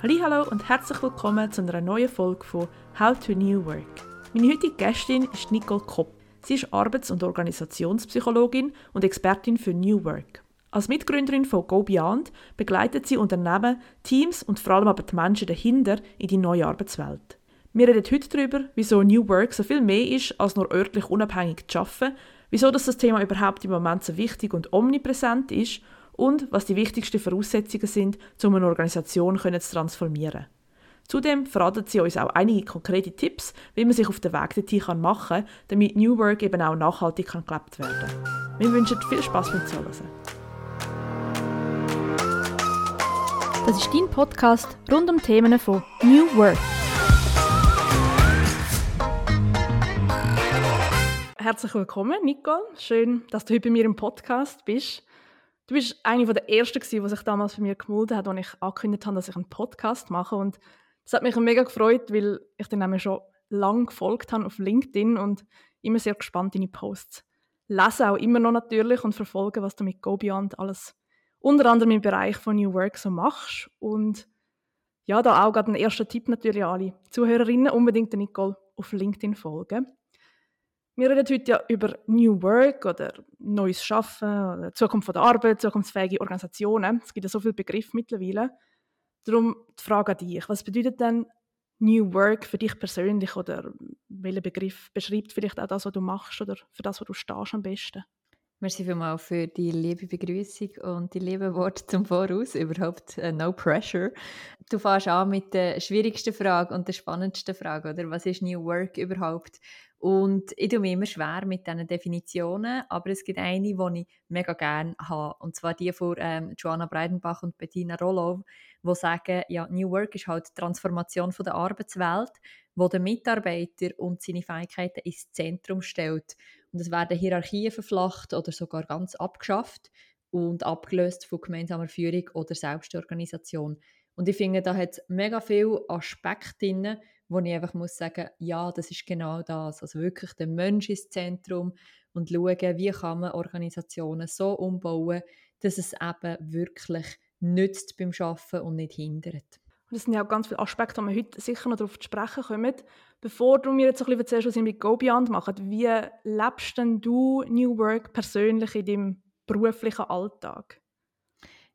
Hallo und herzlich willkommen zu einer neuen Folge von How to New Work. Meine heutige Gästin ist Nicole Kopp. Sie ist Arbeits- und Organisationspsychologin und Expertin für New Work. Als Mitgründerin von Go Beyond begleitet sie Unternehmen, Teams und vor allem aber die Menschen dahinter in die neue Arbeitswelt. Wir reden heute darüber, wieso New Work so viel mehr ist, als nur örtlich unabhängig zu arbeiten, wieso das Thema überhaupt im Moment so wichtig und omnipräsent ist und was die wichtigsten Voraussetzungen sind, um eine Organisation zu transformieren. Zudem verraten sie uns auch einige konkrete Tipps, wie man sich auf den Weg dorthin machen kann, damit New Work eben auch nachhaltig kann gelebt werden kann. Wir wünschen viel Spaß beim Zuhören. Das ist dein Podcast rund um Themen von New Work. Herzlich willkommen, Nicole. Schön, dass du heute bei mir im Podcast bist. Du bist eine der ersten, die sich damals für mich gemeldet hat, als ich angekündigt habe, dass ich einen Podcast mache. Und das hat mich mega gefreut, weil ich dir nämlich schon lange gefolgt habe auf LinkedIn und immer sehr gespannt deine Posts lese auch immer noch natürlich und verfolge, was du mit GoBeyond alles unter anderem im Bereich von New Work so machst. Und ja, da auch gerade ein erster Tipp natürlich an alle Zuhörerinnen, unbedingt den Nicole auf LinkedIn folgen. Wir reden heute ja über New Work oder neues Schaffen, oder Zukunft der Arbeit, zukunftsfähige Organisationen. Es gibt ja so viele Begriffe mittlerweile. Darum die Frage an dich. Was bedeutet denn New Work für dich persönlich oder welcher Begriff beschreibt vielleicht auch das, was du machst oder für das, was du stehst am besten? Merci vielmals für die liebe Begrüßung und die lieben Worte zum Voraus. Überhaupt uh, no pressure. Du fährst an mit der schwierigsten Frage und der spannendsten Frage, oder? Was ist New Work überhaupt? Und ich tue mir immer schwer mit diesen Definitionen, aber es gibt eine, die ich mega gerne habe. Und zwar die von ähm, Joanna Breidenbach und Bettina Rolow, die sagen, ja, New Work ist halt die Transformation von der Arbeitswelt, wo der Mitarbeiter und seine Fähigkeiten ins Zentrum stellt. Und es werden Hierarchien verflacht oder sogar ganz abgeschafft und abgelöst von gemeinsamer Führung oder Selbstorganisation. Und ich finde, da hat es mega viele Aspekte drin, wo ich einfach muss sagen, ja, das ist genau das. Also wirklich der Mensch ins Zentrum und schauen, wie kann man Organisationen so umbauen, dass es eben wirklich nützt beim Arbeiten und nicht hindert. Das sind ja auch ganz viele Aspekte, die wir heute sicher noch darauf zu sprechen kommen. Bevor du mir jetzt ein bisschen erzählst, was ihr mit GoBeyond macht, wie lebst denn du New Work persönlich in deinem beruflichen Alltag?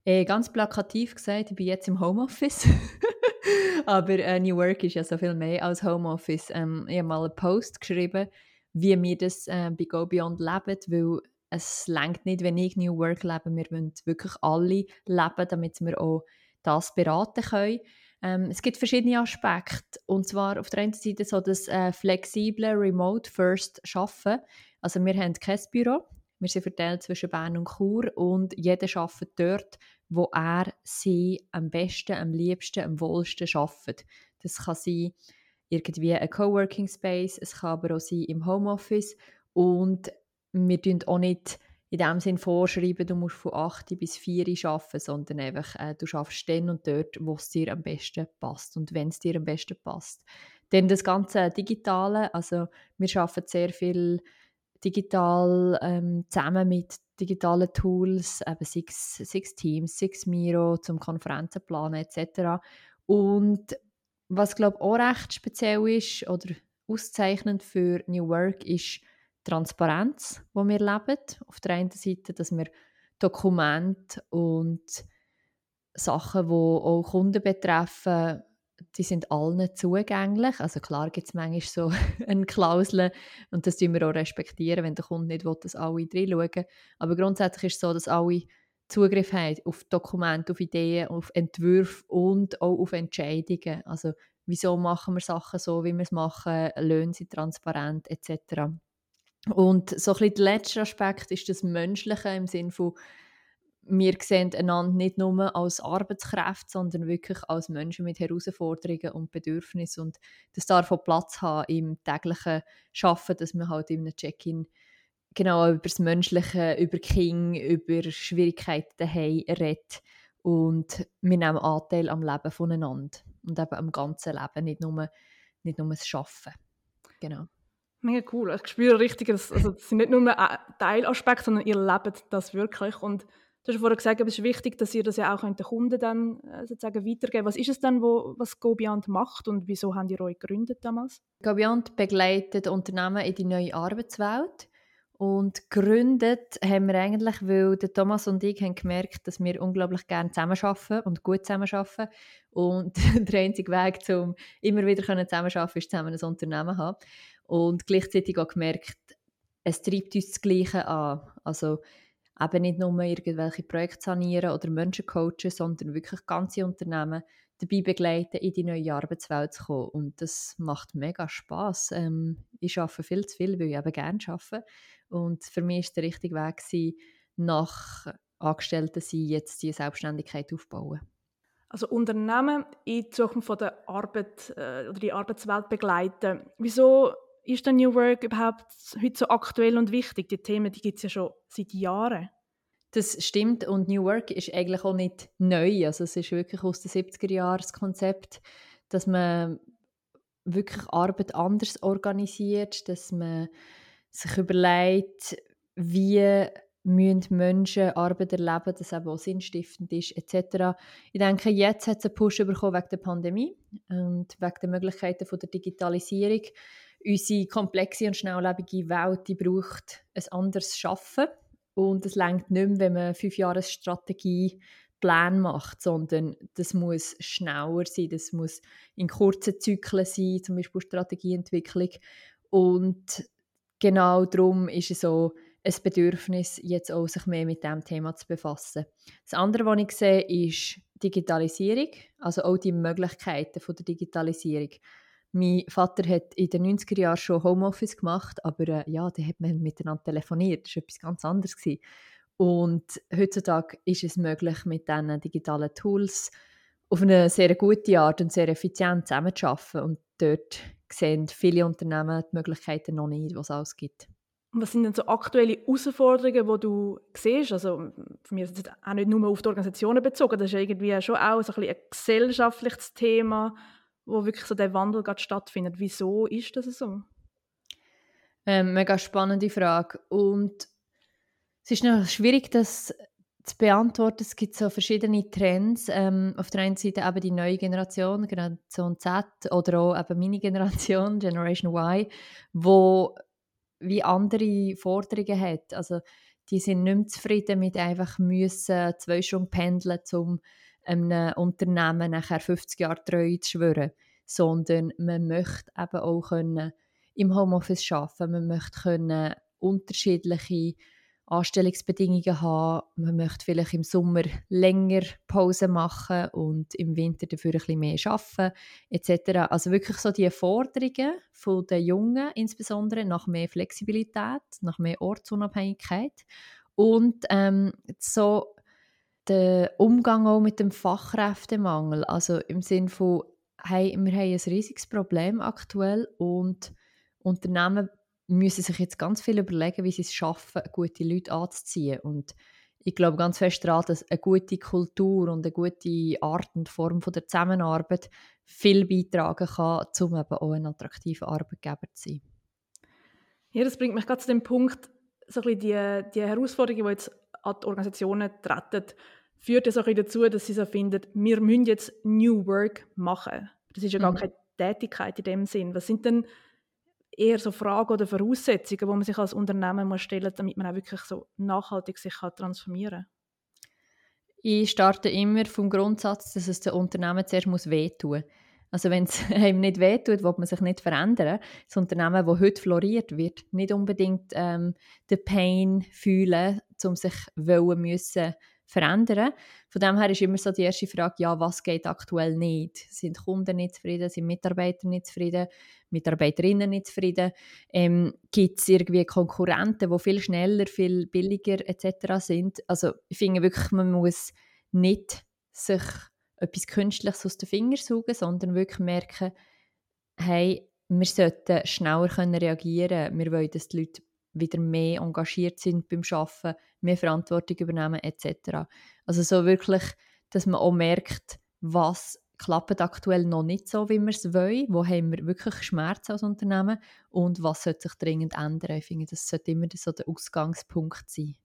Äh, ganz plakativ gesagt, ich bin jetzt im Homeoffice. Aber äh, New Work ist ja so viel mehr als Homeoffice. Ähm, ich habe mal einen Post geschrieben, wie wir das äh, bei Go Beyond leben, weil es längt nicht, wenn ich New Work lebe. Wir wollen wirklich alle leben, damit wir auch das beraten können. Ähm, es gibt verschiedene Aspekte. Und zwar auf der einen Seite so das äh, flexible Remote First Schaffen. Also wir haben kein Büro. Wir sind verteilt zwischen Bern und Chur und jeder arbeitet dort, wo er sie am besten, am liebsten, am wohlsten schafft. Das kann sein irgendwie ein Coworking Space, es kann aber auch sein im Homeoffice und wir tun auch nicht in dem Sinn vorschreiben, du musst von 8 bis 4 arbeiten, sondern einfach, äh, du schaffst dann und dort, wo es dir am besten passt und wenn es dir am besten passt. Denn das ganze Digitale, also wir arbeiten sehr viel digital ähm, zusammen mit digitalen Tools, eben six, six Teams, six Miro zum Konferenzen planen etc. Und was glaube auch recht speziell ist oder auszeichnend für New Work ist Transparenz, wo wir leben. Auf der einen Seite, dass wir Dokumente und Sachen, die auch Kunden betreffen, die sind allen zugänglich. Also klar gibt es manchmal so eine Klausel und das tun wir auch respektieren, wenn der Kunde nicht will, dass alle reinschauen. Aber grundsätzlich ist es so, dass alle Zugriff haben auf Dokumente, auf Ideen, auf Entwürfe und auch auf Entscheidungen. Also wieso machen wir Sachen so, wie wir es machen, Löhne sind transparent etc. Und so ein bisschen der letzte Aspekt ist das Menschliche im Sinne von wir sehen einander nicht nur als Arbeitskräfte, sondern wirklich als Menschen mit Herausforderungen und Bedürfnissen. Und das darf auch Platz haben im täglichen Arbeiten, dass man halt einem Check-in genau über das Menschliche, über King, über Schwierigkeiten daheim redet. Und wir nehmen Anteil am Leben voneinander und eben am ganzen Leben, nicht nur, nicht nur das Arbeiten. Genau. Mega cool. Ich spüre richtig, dass, also sind nicht nur Teilaspekte, sondern ihr lebt das wirklich. Und Du hast vorhin gesagt, es ist wichtig, dass ihr das ja auch den Kunden dann äh, sozusagen weitergeben Was ist es denn, wo, was GoBeyond macht und wieso habt ihr euch gegründet damals? GoBeyond begleitet Unternehmen in die neue Arbeitswelt. Und gegründet haben wir eigentlich, weil der Thomas und ich haben gemerkt, dass wir unglaublich gerne zusammenarbeiten und gut zusammenarbeiten. Und der einzige Weg, um immer wieder zusammenarbeiten ist zusammen ein Unternehmen haben. Und gleichzeitig auch gemerkt, es treibt uns das Gleiche an. Also eben nicht nur irgendwelche Projekte sanieren oder Menschen coachen, sondern wirklich ganze Unternehmen dabei begleiten, in die neue Arbeitswelt zu kommen. Und das macht mega Spass. Ähm, ich arbeite viel zu viel, weil ich eben gerne arbeite. Und für mich war der richtige Weg, gewesen, nach Angestellten sein, jetzt die Selbstständigkeit aufbauen. Also Unternehmen in Zukunft von der Arbeit äh, oder die Arbeitswelt begleiten. Wieso ist denn New Work überhaupt heute so aktuell und wichtig? Die Themen, die gibt es ja schon seit Jahren. Das stimmt und New Work ist eigentlich auch nicht neu. Also es ist wirklich aus den 70er Jahren das Konzept, dass man wirklich Arbeit anders organisiert, dass man sich überlegt, wie müssen Menschen Arbeit erleben, dass eben auch sinnstiftend ist, etc. Ich denke, jetzt hat es einen Push bekommen wegen der Pandemie und wegen der Möglichkeiten der Digitalisierung unsere komplexe und schnelllebige Welt die braucht ein anderes Schaffen und es längt nicht mehr, wenn man fünf Jahre Strategie Plan macht, sondern das muss schneller sein, das muss in kurzen Zyklen sein, zum Beispiel Strategieentwicklung und genau darum ist es so ein Bedürfnis, jetzt auch sich mehr mit dem Thema zu befassen. Das andere, was ich sehe, ist Digitalisierung, also auch die Möglichkeiten von der Digitalisierung. Mein Vater hat in den 90er Jahren schon Homeoffice gemacht, aber äh, ja, da hat man miteinander telefoniert. Das war etwas ganz anderes. Gewesen. Und heutzutage ist es möglich, mit diesen digitalen Tools auf eine sehr gute Art und sehr effizient zusammenzuarbeiten. Und dort sehen viele Unternehmen die Möglichkeiten noch nicht, was es alles gibt. Was sind denn so aktuelle Herausforderungen, die du siehst? Also, für mich ist das auch nicht nur auf die Organisationen bezogen, das ist irgendwie schon auch so ein, ein gesellschaftliches Thema wo wirklich so der Wandel gerade stattfindet. Wieso ist das so? Ähm, mega spannende Frage. Und es ist noch schwierig, das zu beantworten. Es gibt so verschiedene Trends. Ähm, auf der einen Seite eben die neue Generation, Generation Z oder auch eben meine Generation, Generation Y, wo wie andere Forderungen hat. Also die sind nicht mehr zufrieden mit einfach müssen zwei Stunden pendeln, um einem Unternehmen nachher 50 Jahre treu zu schwören, sondern man möchte eben auch können im Homeoffice arbeiten, man möchte können unterschiedliche Anstellungsbedingungen haben, man möchte vielleicht im Sommer länger Pause machen und im Winter dafür ein bisschen mehr arbeiten etc. Also wirklich so die Forderungen von den Jungen insbesondere nach mehr Flexibilität, nach mehr Ortsunabhängigkeit und ähm, so der Umgang auch mit dem Fachkräftemangel. Also im Sinne von, hey, wir haben ein riesiges Problem aktuell und Unternehmen müssen sich jetzt ganz viel überlegen, wie sie es schaffen, gute Leute anzuziehen. Und ich glaube ganz fest daran, dass eine gute Kultur und eine gute Art und Form von der Zusammenarbeit viel beitragen kann, um eben auch ein attraktiver Arbeitgeber zu sein. Ja, das bringt mich gerade zu dem Punkt, so ein bisschen die, die Herausforderungen, die jetzt an die Organisationen treten, führt es auch dazu, dass sie so finden, wir müssen jetzt New Work machen. Das ist ja gar mhm. keine Tätigkeit in dem Sinn. Was sind denn eher so Fragen oder Voraussetzungen, die man sich als Unternehmen muss stellen muss, damit man auch wirklich so nachhaltig sich kann transformieren kann? Ich starte immer vom Grundsatz, dass es den Unternehmen zuerst muss wehtun muss. Also wenn es einem nicht wehtut, will man sich nicht verändern. Das Unternehmen, das heute floriert, wird nicht unbedingt ähm, den Pain fühlen, um sich wollen müssen verändern. Von dem her ist immer so die erste Frage, ja, was geht aktuell nicht? Sind Kunden nicht zufrieden? Sind Mitarbeiter nicht zufrieden? Mitarbeiterinnen nicht zufrieden? Ähm, Gibt es irgendwie Konkurrenten, die viel schneller, viel billiger etc. sind? Also ich finde wirklich, man muss nicht sich etwas Künstliches aus den Fingern saugen, sondern wirklich merken, hey, wir sollten schneller können reagieren Wir wollen, dass die Leute wieder mehr engagiert sind beim Arbeiten, mehr Verantwortung übernehmen etc. Also so wirklich, dass man auch merkt, was klappt aktuell noch nicht so, wie wir es wollen, wo haben wir wirklich Schmerzen als Unternehmen und was sollte sich dringend ändern. Ich finde, das sollte immer so der Ausgangspunkt sein.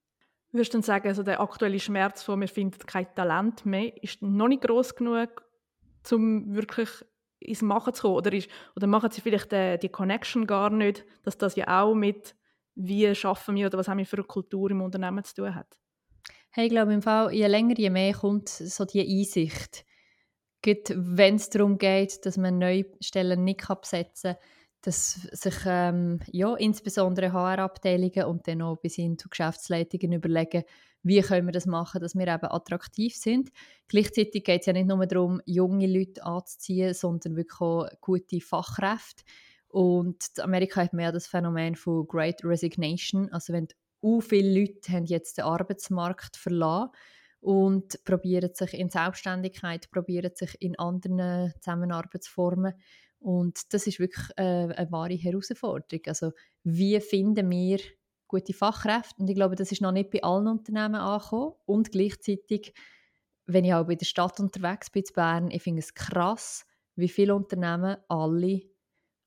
Würdest du sagen, also der aktuelle Schmerz von wir finden kein Talent mehr, ist noch nicht groß genug, um wirklich ins Machen zu kommen? Oder, ist, oder machen sie vielleicht die, die Connection gar nicht, dass das ja auch mit wie schaffen wir oder was haben wir für eine Kultur im Unternehmen zu tun hat? Hey, ich glaube im Fall, je länger, je mehr kommt so die Einsicht. wenn es darum geht, dass man neue Stellen nicht besetzen kann, dass sich ähm, ja, insbesondere HR-Abteilungen und dann auch bis hin zu Geschäftsleitungen überlegen, wie können wir das machen, dass wir eben attraktiv sind. Gleichzeitig geht es ja nicht nur darum, junge Leute anzuziehen, sondern wirklich auch gute Fachkräfte. Und Amerika hat ja das Phänomen von Great Resignation, also wenn u viele Leute haben jetzt den Arbeitsmarkt verlassen und probieren sich in Selbstständigkeit, probieren sich in anderen Zusammenarbeitsformen und das ist wirklich äh, eine wahre Herausforderung. Also wie finden wir gute Fachkräfte? Und ich glaube, das ist noch nicht bei allen Unternehmen angekommen. Und gleichzeitig, wenn ich auch bei der Stadt unterwegs bin, in Bern, ich finde es krass, wie viele Unternehmen alle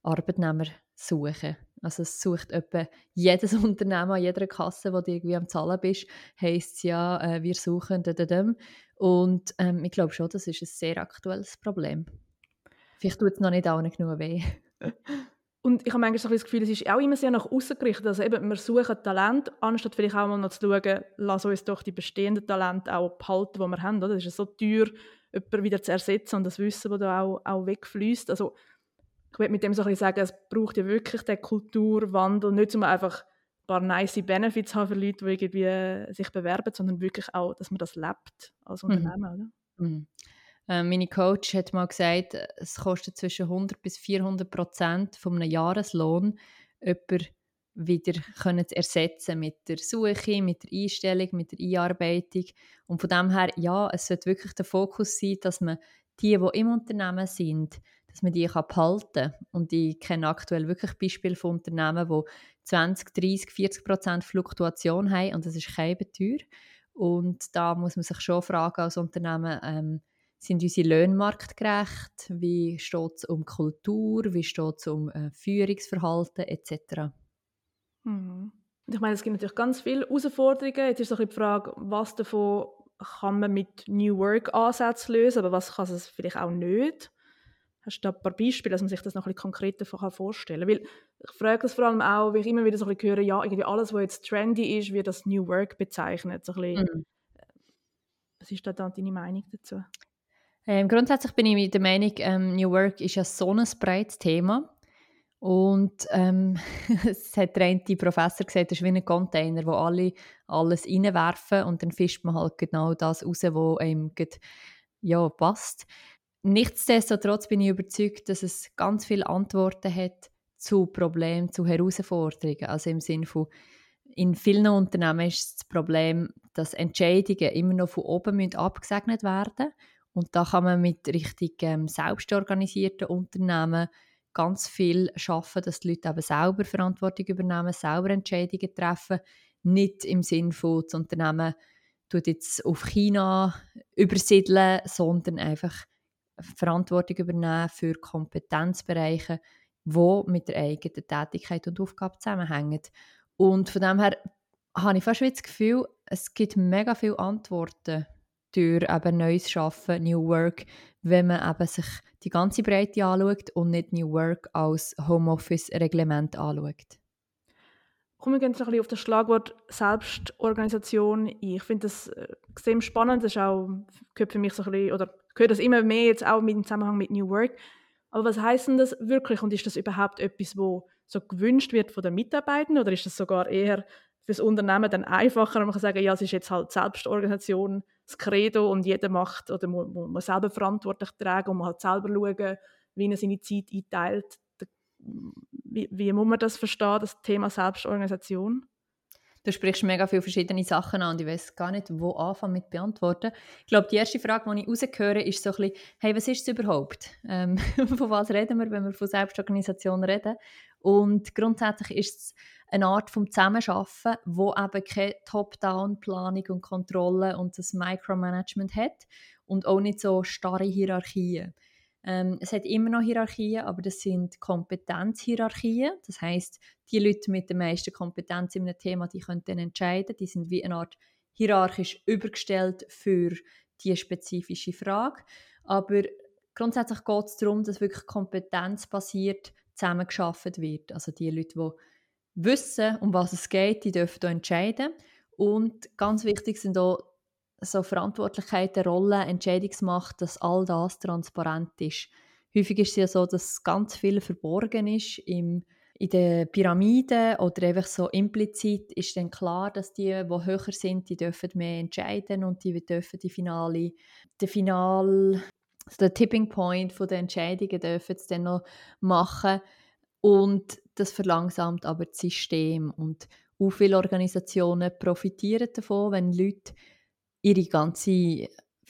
Arbeitnehmer suchen. Also es sucht etwa jedes Unternehmen an jeder Kasse, wo du irgendwie am Zahlen bist, heisst ja, äh, wir suchen da, da, da. Und ähm, ich glaube schon, das ist ein sehr aktuelles Problem. Vielleicht tut es noch nicht allen genug weh. Und ich habe manchmal das Gefühl, es ist auch immer sehr nach außen gerichtet. Also eben, wir suchen Talent, anstatt vielleicht auch mal noch zu schauen, lass uns doch die bestehenden Talente auch behalten, die wir haben. Oder? Es ist so teuer, jemanden wieder zu ersetzen und das Wissen, das da auch, auch wegfließt. Also ich würde mit dem so ein bisschen sagen, es braucht ja wirklich den Kulturwandel, nicht um einfach ein paar nice Benefits haben für Leute, die irgendwie sich bewerben, sondern wirklich auch, dass man das lebt als mhm. Unternehmen. Mhm. Mhm. Äh, meine Coach hat mal gesagt, es kostet zwischen 100 bis 400 Prozent von einem Jahreslohn, jemanden wieder können zu ersetzen mit der Suche, mit der Einstellung, mit der Einarbeitung. Und von dem her, ja, es sollte wirklich der Fokus sein, dass man die, die im Unternehmen sind, dass man die kann behalten kann. Und ich kenne aktuell wirklich Beispiele von Unternehmen, die 20, 30, 40 Prozent Fluktuation haben und das ist keine teuer. Und da muss man sich schon fragen als Unternehmen, ähm, sind unsere Löhne marktgerecht? Wie steht es um Kultur? Wie steht es um äh, Führungsverhalten etc.? Mhm. Ich meine, es gibt natürlich ganz viele Herausforderungen. Jetzt ist so die Frage, was davon kann man mit New Work-Ansätzen lösen, aber was kann es vielleicht auch nicht? Hast du da ein paar Beispiele, dass man sich das noch ein bisschen konkreter vorstellen kann? Weil ich frage das vor allem auch, weil ich immer wieder so ein bisschen höre, ja, irgendwie alles, was jetzt trendy ist, wird das New Work bezeichnet. So ein bisschen, mhm. Was ist da deine Meinung dazu? Ähm, grundsätzlich bin ich der Meinung, ähm, New Work ist ja so ein breites Thema. Und ähm, es hat der eine Professor gesagt, es ist wie ein Container, wo alle alles reinwerfen und dann fischt man halt genau das raus, was einem ja, passt. Nichtsdestotrotz bin ich überzeugt, dass es ganz viele Antworten hat zu Problemen, zu Herausforderungen. Also im Sinne von, in vielen Unternehmen ist das Problem, dass Entscheidungen immer noch von oben abgesegnet werden müssen und da kann man mit richtig ähm, selbstorganisierten Unternehmen ganz viel schaffen, dass die Leute eben selber Verantwortung übernehmen, selber Entscheidungen treffen, nicht im Sinn von das Unternehmen tut jetzt auf China übersiedeln, sondern einfach Verantwortung übernehmen für Kompetenzbereiche, die mit der eigenen Tätigkeit und Aufgabe zusammenhängen. Und von dem her habe ich fast das Gefühl, es gibt mega viele Antworten durch eben neues Schaffen, New Work, wenn man eben sich die ganze Breite anschaut und nicht New Work als Homeoffice-Reglement anschaut. Kommen wir jetzt noch ein bisschen auf das Schlagwort Selbstorganisation ein. Ich finde das äh, extrem spannend. Das ist auch, gehört für mich so ein bisschen, oder gehört das immer mehr jetzt auch dem Zusammenhang mit New Work. Aber was heißt denn das wirklich und ist das überhaupt etwas, wo so gewünscht wird von den Mitarbeitern oder ist das sogar eher für das Unternehmen dann einfacher, man kann sagen, ja, es ist jetzt halt Selbstorganisation, das Credo und jeder macht oder muss, muss selber verantwortlich tragen und muss halt selber schauen, wie er seine Zeit einteilt. Wie, wie muss man das verstehen, das Thema Selbstorganisation? Du sprichst mega viele verschiedene Sachen an und ich weiß gar nicht, wo anfangen mit beantworten. Ich glaube, die erste Frage, die ich rausgehöre, ist so ein bisschen, hey, was ist es überhaupt? Ähm, von was reden wir, wenn wir von Selbstorganisation reden? Und grundsätzlich ist es eine Art vom Zusammenarbeiten, wo eben keine Top-Down-Planung und Kontrolle und das Micromanagement hat und auch nicht so starre Hierarchien. Ähm, es hat immer noch Hierarchien, aber das sind Kompetenzhierarchien. Das heißt, die Leute mit der meisten Kompetenz in einem Thema, die können dann entscheiden. Die sind wie eine Art hierarchisch übergestellt für die spezifische Frage. Aber grundsätzlich geht es darum, dass wirklich kompetenzbasiert zusammengearbeitet wird. Also die Leute, die wissen, um was es geht, die dürfen hier entscheiden. Und ganz wichtig sind auch so Verantwortlichkeiten, Rollen, Entscheidungsmacht, dass all das transparent ist. Häufig ist es ja so, dass ganz viel verborgen ist im, in den Pyramiden oder einfach so implizit ist dann klar, dass die, die höher sind, die dürfen mehr entscheiden und die dürfen die finale, die final, der Tipping Point von der Entscheidungen dürfen es dann noch machen und das verlangsamt aber das System und auch viele Organisationen profitieren davon, wenn Leute ihre ganze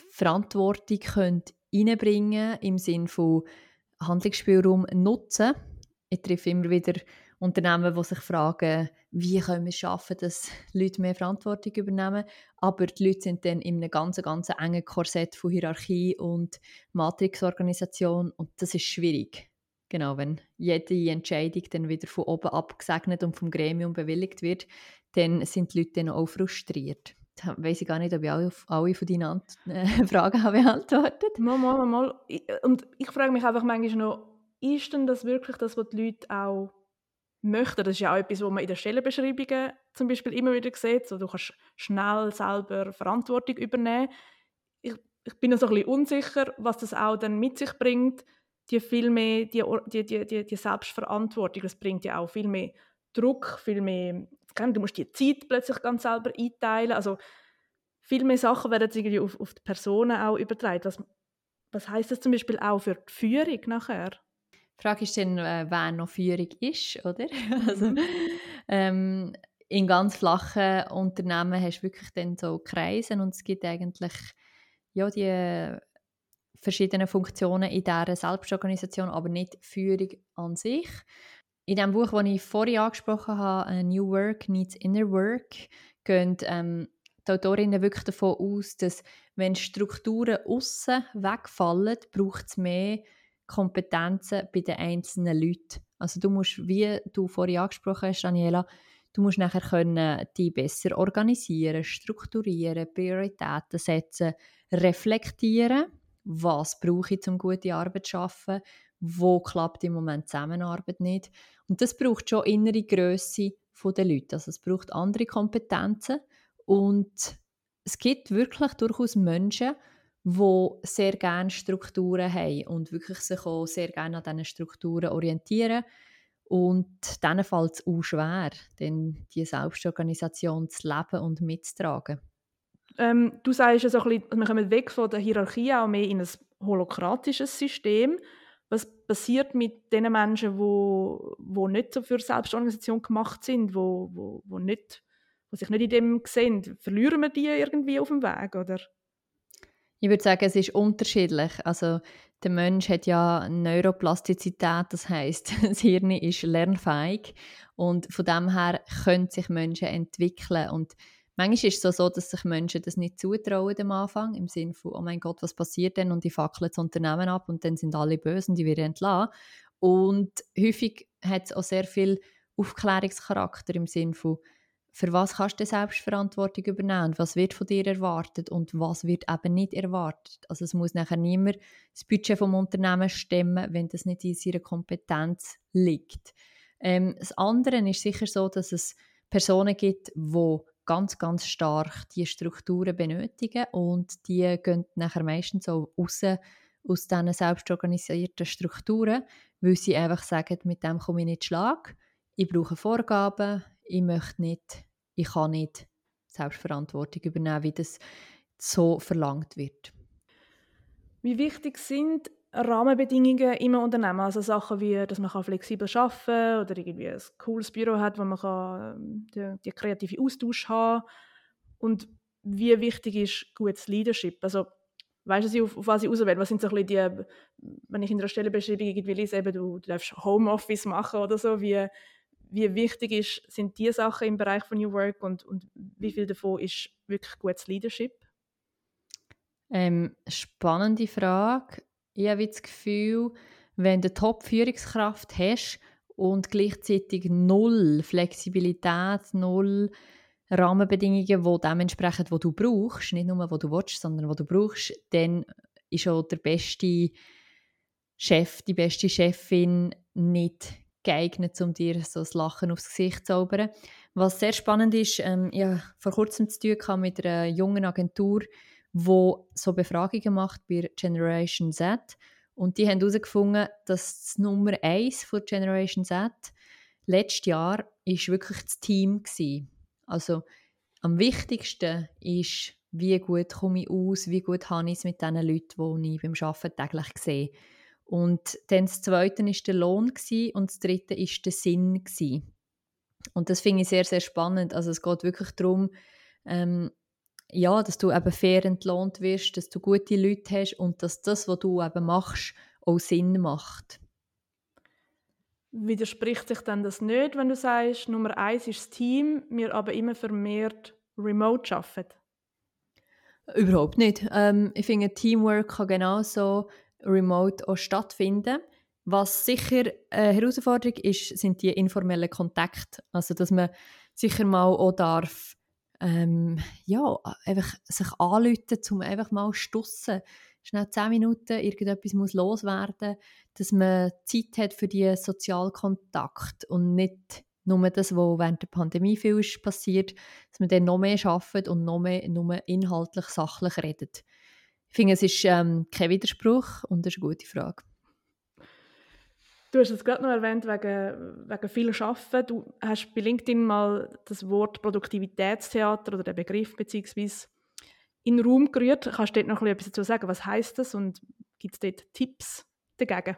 Verantwortung können reinbringen im Sinne von Handlungsspielraum nutzen. Ich treffe immer wieder Unternehmen, die sich fragen, wie können wir schaffen, dass Leute mehr Verantwortung übernehmen. Aber die Leute sind dann in einem ganz, ganz engen Korsett von Hierarchie und Matrixorganisation und das ist schwierig. Genau, wenn jede Entscheidung dann wieder von oben abgesegnet und vom Gremium bewilligt wird, dann sind die Leute dann auch frustriert. Da weiss ich gar nicht, ob ich alle, alle von deinen äh, Fragen habe beantwortet Mal, mal, mal. Und ich frage mich einfach manchmal noch, ist denn das wirklich das, was die Leute auch möchten? Das ist ja auch etwas, was man in den Stellenbeschreibungen zum Beispiel immer wieder sieht. So, du kannst schnell selber Verantwortung übernehmen. Ich, ich bin noch so ein bisschen unsicher, was das auch dann mit sich bringt, die viel mehr, die, die, die, die Selbstverantwortung, das bringt ja auch viel mehr Druck, viel mehr, du musst die Zeit plötzlich ganz selber einteilen, also viel mehr Sachen werden irgendwie auf, auf die Personen auch übertragen. Was, was heißt das zum Beispiel auch für die Führung nachher? Die Frage ist dann, äh, wer noch Führung ist, oder? also, mhm. ähm, in ganz flachen Unternehmen hast du wirklich dann so Kreise und es gibt eigentlich ja, die verschiedene Funktionen in dieser Selbstorganisation, aber nicht Führung an sich. In dem Buch, das ich vorhin angesprochen habe, New Work Needs Inner Work, gehen ähm, die Autorinnen wirklich davon aus, dass wenn Strukturen außen wegfallen, braucht es mehr Kompetenzen bei den einzelnen Leuten. Also du musst, wie du vorhin angesprochen hast, Daniela, du musst nachher können die besser organisieren, strukturieren, Prioritäten setzen, reflektieren was brauche ich, um gute Arbeit zu schaffen, wo klappt im Moment Zusammenarbeit nicht. Und das braucht schon innere Größe der Leute. Also es braucht andere Kompetenzen und es gibt wirklich durchaus Menschen, die sehr gerne Strukturen haben und wirklich sich auch sehr gerne an diesen Strukturen orientieren. Und denen fällt es auch schwer, denn die Selbstorganisation zu leben und mitzutragen. Ähm, du sagst ja so ein bisschen, wir kommen weg von der Hierarchie auch mehr in ein holokratisches System. Was passiert mit den Menschen, wo, wo nicht so für Selbstorganisation gemacht sind, wo, wo, wo, nicht, wo sich nicht in dem sehen? Verlieren wir die irgendwie auf dem Weg, oder? Ich würde sagen, es ist unterschiedlich. Also der Mensch hat ja Neuroplastizität, das heißt, das Hirn ist lernfähig und von dem her können sich Menschen entwickeln und Manchmal ist es so, dass sich Menschen das nicht zutrauen am Anfang, im Sinne von, oh mein Gott, was passiert denn? Und die fackeln das Unternehmen ab und dann sind alle böse und die werden entlassen. Und häufig hat es auch sehr viel Aufklärungscharakter im Sinne von, für was kannst du Selbstverantwortung übernehmen? Was wird von dir erwartet und was wird eben nicht erwartet? Also es muss nachher niemand das Budget vom Unternehmen stemmen, wenn das nicht in seiner Kompetenz liegt. Ähm, das andere ist sicher so, dass es Personen gibt, die ganz, ganz stark die Strukturen benötigen und die gehen nachher meistens auch raus aus diesen selbstorganisierten Strukturen, weil sie einfach sagen, mit dem komme ich nicht Schlag, ich brauche Vorgaben, ich möchte nicht, ich kann nicht Selbstverantwortung übernehmen, wie das so verlangt wird. Wie wichtig sind Rahmenbedingungen im Unternehmen, also Sachen wie, dass man flexibel arbeiten kann oder irgendwie ein cooles Büro hat, wo man kann ähm, die, die kreative Austausch haben und wie wichtig ist gutes Leadership, also weißt du, auf, auf was ich auswähle, was sind so ein die, wenn ich in der Stellenbeschreibung irgendwie lese, eben, du, du darfst Homeoffice machen oder so, wie, wie wichtig ist, sind diese Sachen im Bereich von New Work und, und wie viel davon ist wirklich gutes Leadership? Ähm, spannende Frage ich habe das Gefühl, wenn du Top-Führungskraft hast und gleichzeitig null Flexibilität, null Rahmenbedingungen, die dementsprechend, wo du brauchst, nicht nur, wo du willst, sondern wo du brauchst, dann ist auch der beste Chef, die beste Chefin nicht geeignet, um dir so das Lachen aufs Gesicht zu zaubern. Was sehr spannend ist, ähm, ich habe vor kurzem zu tun mit einer jungen Agentur, die so Befragungen macht bei Generation Z. Und die haben herausgefunden, dass das Nummer 1 von Generation Z letztes Jahr ist wirklich das Team war. Also am wichtigsten ist, wie gut komme ich aus, wie gut habe ich es mit den Leuten, die ich beim Arbeiten täglich sehe. Und dann das Zweite war der Lohn und das Dritte war der Sinn. Und das finde ich sehr, sehr spannend. Also es geht wirklich darum, ähm, ja, dass du eben fair entlohnt wirst, dass du gute Leute hast und dass das, was du eben machst, auch Sinn macht. Widerspricht sich dann das nicht, wenn du sagst, Nummer eins ist das Team, wir aber immer vermehrt remote arbeiten? Überhaupt nicht. Ähm, ich finde, Teamwork kann genauso remote auch stattfinden. Was sicher eine Herausforderung ist, sind die informellen Kontakte. Also, dass man sicher mal auch darf, ähm, ja, einfach sich anrufen, um einfach mal stussen. Schnell zehn Minuten irgendetwas muss loswerden, dass man Zeit hat für die Sozialkontakt und nicht nur das, was während der Pandemie viel ist passiert, dass man dann noch mehr arbeitet und noch mehr nur inhaltlich, sachlich redet. Ich finde, es ist ähm, kein Widerspruch und das ist eine gute Frage. Du hast es gerade noch erwähnt, wegen, wegen viel Arbeiten. Du hast bei LinkedIn mal das Wort Produktivitätstheater oder den Begriff beziehungsweise in den Raum gerührt. Kannst du dort noch etwas dazu sagen? Was heißt das und gibt es dort Tipps dagegen?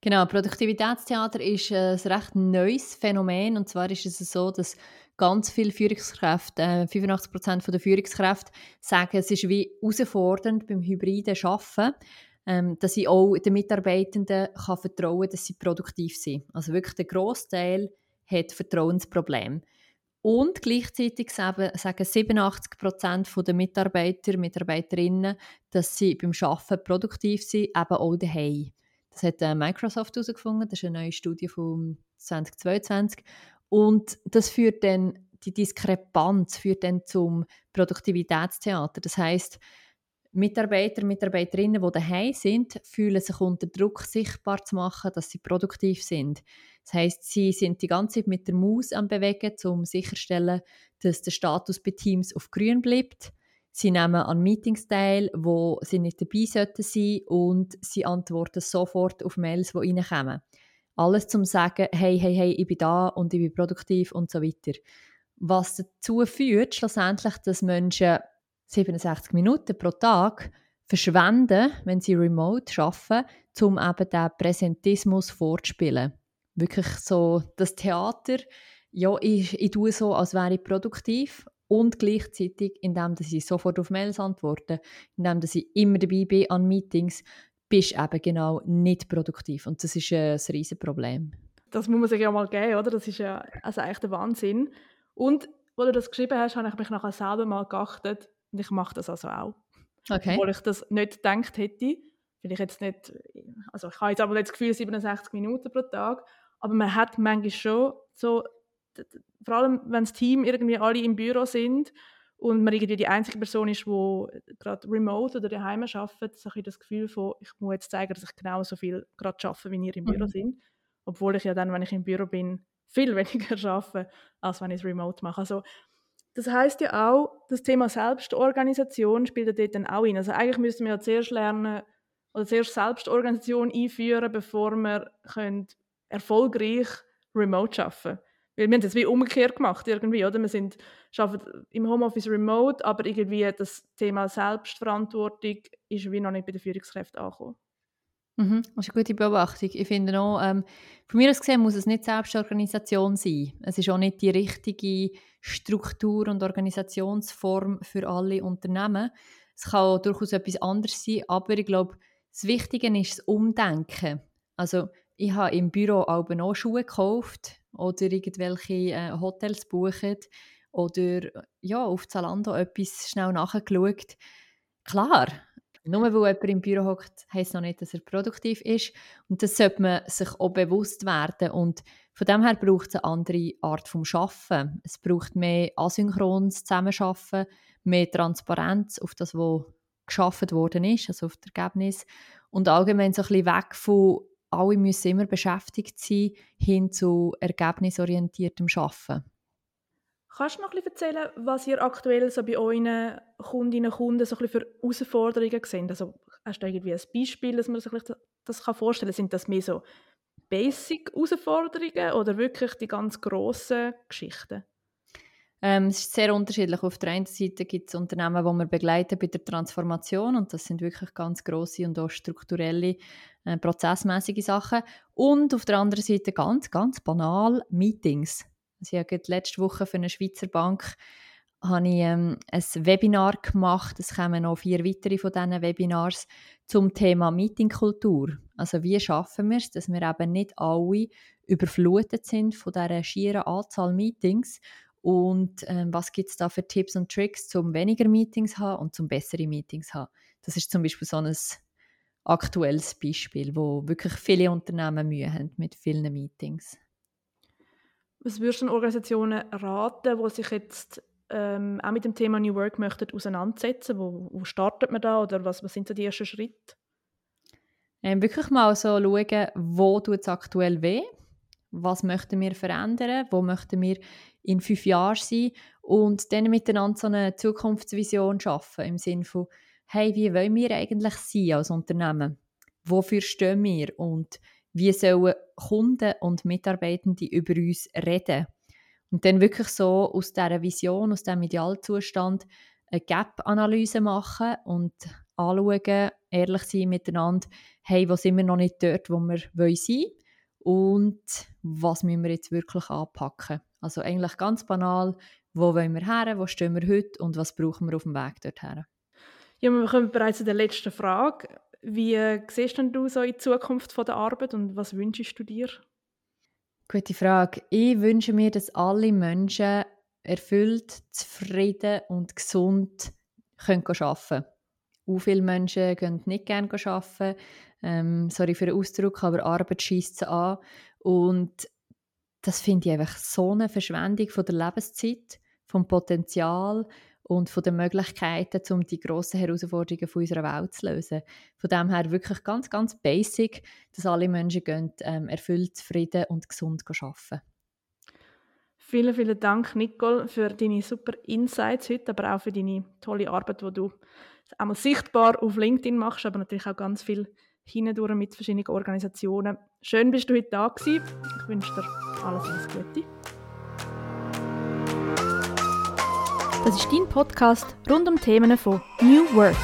Genau, Produktivitätstheater ist ein recht neues Phänomen. Und zwar ist es so, dass ganz viele Führungskräfte, äh, 85% der Führungskräfte, sagen, es ist wie herausfordernd beim hybriden Arbeiten, ähm, dass ich auch den Mitarbeitenden kann vertrauen kann, dass sie produktiv sind. Also wirklich der Großteil hat Vertrauensprobleme. Und gleichzeitig sagen 87% der Mitarbeiter, Mitarbeiterinnen, dass sie beim Arbeiten produktiv sind, eben auch daheim. Das hat äh, Microsoft herausgefunden, das ist eine neue Studie von 2022. Und das führt dann, die Diskrepanz führt dann zum Produktivitätstheater. Das heißt, Mitarbeiter, Mitarbeiterinnen, die daheim sind, fühlen sich unter Druck, sichtbar zu machen, dass sie produktiv sind. Das heißt, sie sind die ganze Zeit mit der Maus am Bewegen, um sicherzustellen, dass der Status bei Teams auf grün bleibt. Sie nehmen an Meetings teil, wo sie nicht dabei sollten sein und sie antworten sofort auf Mails, die reinkommen. Alles zum sagen, hey, hey, hey, ich bin da und ich bin produktiv und so weiter. Was dazu führt, schlussendlich, dass Menschen 67 Minuten pro Tag verschwenden, wenn sie remote arbeiten, um eben den Präsentismus vorzuspielen. Wirklich so das Theater, ja, ich, ich tue so, als wäre ich produktiv und gleichzeitig, indem dass ich sofort auf Mails antworte, indem dass ich immer dabei bin an Meetings, bist du eben genau nicht produktiv. Und das ist ein riesiges Problem. Das muss man sich ja mal geben, oder? Das ist ja also eigentlich der Wahnsinn. Und, als du das geschrieben hast, habe ich mich nachher selber mal geachtet und ich mache das also auch. Okay. Obwohl ich das nicht gedacht hätte. Weil ich jetzt nicht, also ich habe jetzt aber nicht das Gefühl 67 Minuten pro Tag, aber man hat manchmal schon so vor allem wenn das Team irgendwie alle im Büro sind und man irgendwie die einzige Person ist, die gerade remote oder daheim arbeitet, so ich das Gefühl von, ich muss jetzt zeigen, dass ich genauso viel gerade arbeite, wie ihr im Büro mhm. sind. Obwohl ich ja dann, wenn ich im Büro bin, viel weniger arbeite, als wenn ich es remote mache. Also, das heißt ja auch, das Thema Selbstorganisation spielt dort dann auch in. Also eigentlich müssen wir ja zuerst lernen oder zuerst Selbstorganisation einführen, bevor wir erfolgreich remote arbeiten können. Wir haben das wie umgekehrt gemacht irgendwie, oder? Wir sind, arbeiten im Homeoffice remote, aber irgendwie das Thema Selbstverantwortung ist wie noch nicht bei den Führungskräften angekommen. Mhm, das ist eine gute Beobachtung. Ich finde auch, ähm, von mir aus gesehen muss es nicht Selbstorganisation sein. Es ist auch nicht die richtige Struktur und Organisationsform für alle Unternehmen. Es kann durchaus etwas anderes sein, aber ich glaube, das Wichtige ist das Umdenken. Also ich habe im Büro auch noch Schuhe gekauft oder irgendwelche äh, Hotels buchen oder ja, auf Zalando etwas schnell nachgeschaut. Klar, Nur weil jemand im Büro hockt, heisst noch nicht, dass er produktiv ist. Und das sollte man sich auch bewusst werden. Und von dem her braucht es eine andere Art vom Schaffen. Es braucht mehr asynchrones Zusammenarbeiten, mehr Transparenz auf das, was geschaffen worden ist, also auf das Ergebnis. Und allgemein so ein bisschen weg von alle müssen immer beschäftigt sein, hin zu ergebnisorientiertem Schaffen. Kannst du noch ein bisschen erzählen, was ihr aktuell so bei euren Kundinnen und Kunden so ein bisschen für Herausforderungen seht? Also hast du irgendwie ein Beispiel, dass man sich das vorstellen kann? Sind das mehr so Basic-Herausforderungen oder wirklich die ganz grossen Geschichten? Ähm, es ist sehr unterschiedlich. Auf der einen Seite gibt es Unternehmen, die wir begleiten bei der Transformation und das sind wirklich ganz grosse und auch strukturelle, äh, prozessmäßige Sachen. Und auf der anderen Seite ganz, ganz banal Meetings. Also ich habe letzte Woche für eine Schweizer Bank habe ich ähm, ein Webinar gemacht. Es kommen noch vier weitere von diesen Webinars zum Thema Meetingkultur. Also wie schaffen wir es, dass wir eben nicht alle überflutet sind von dieser schieren Anzahl Meetings und ähm, was gibt es da für Tipps und Tricks, um weniger Meetings zu haben und zum bessere Meetings zu haben. Das ist zum Beispiel so ein aktuelles Beispiel, wo wirklich viele Unternehmen Mühe haben mit vielen Meetings. Was würdest du Organisationen raten, die sich jetzt ähm, auch mit dem Thema New Work möchten auseinandersetzen? Wo, wo startet man da oder was, was sind so die ersten Schritte? Ähm, wirklich mal so schauen, wo tut es aktuell weh, was möchten wir verändern, wo möchten wir in fünf Jahren sein und dann miteinander so eine Zukunftsvision schaffen im Sinne von, hey, wie wollen wir eigentlich sein als Unternehmen? Wofür stehen wir und wie sollen Kunden und Mitarbeitende über uns reden? Und dann wirklich so aus dieser Vision, aus diesem Idealzustand eine Gap-Analyse machen und anschauen, ehrlich sein miteinander, hey, wo sind wir noch nicht dort, wo wir sein wollen und was müssen wir jetzt wirklich anpacken. Also eigentlich ganz banal, wo wollen wir her, wo stehen wir heute und was brauchen wir auf dem Weg dorthin. Ja, wir kommen bereits zu der letzten Frage. Wie siehst denn du so in die Zukunft von der Arbeit und was wünschst du dir? Gute Frage. Ich wünsche mir, dass alle Menschen erfüllt, zufrieden und gesund können arbeiten können. Auch viele Menschen gehen nicht gerne arbeiten. Ähm, sorry für den Ausdruck, aber Arbeit schießt sie an. Und das finde ich einfach so eine Verschwendung von der Lebenszeit, vom Potenzial und von den Möglichkeiten, um die grossen Herausforderungen von unserer Welt zu lösen. Von dem her wirklich ganz, ganz basic, dass alle Menschen gehen, ähm, erfüllt, zufrieden und gesund arbeiten. Vielen, vielen Dank, Nicole, für deine super Insights heute, aber auch für deine tolle Arbeit, die du einmal sichtbar auf LinkedIn machst, aber natürlich auch ganz viel hindurch mit verschiedenen Organisationen. Schön, bist du heute da gewesen. Ich wünsche dir alles, alles Gute. Das ist dein Podcast rund um Themen von New Work.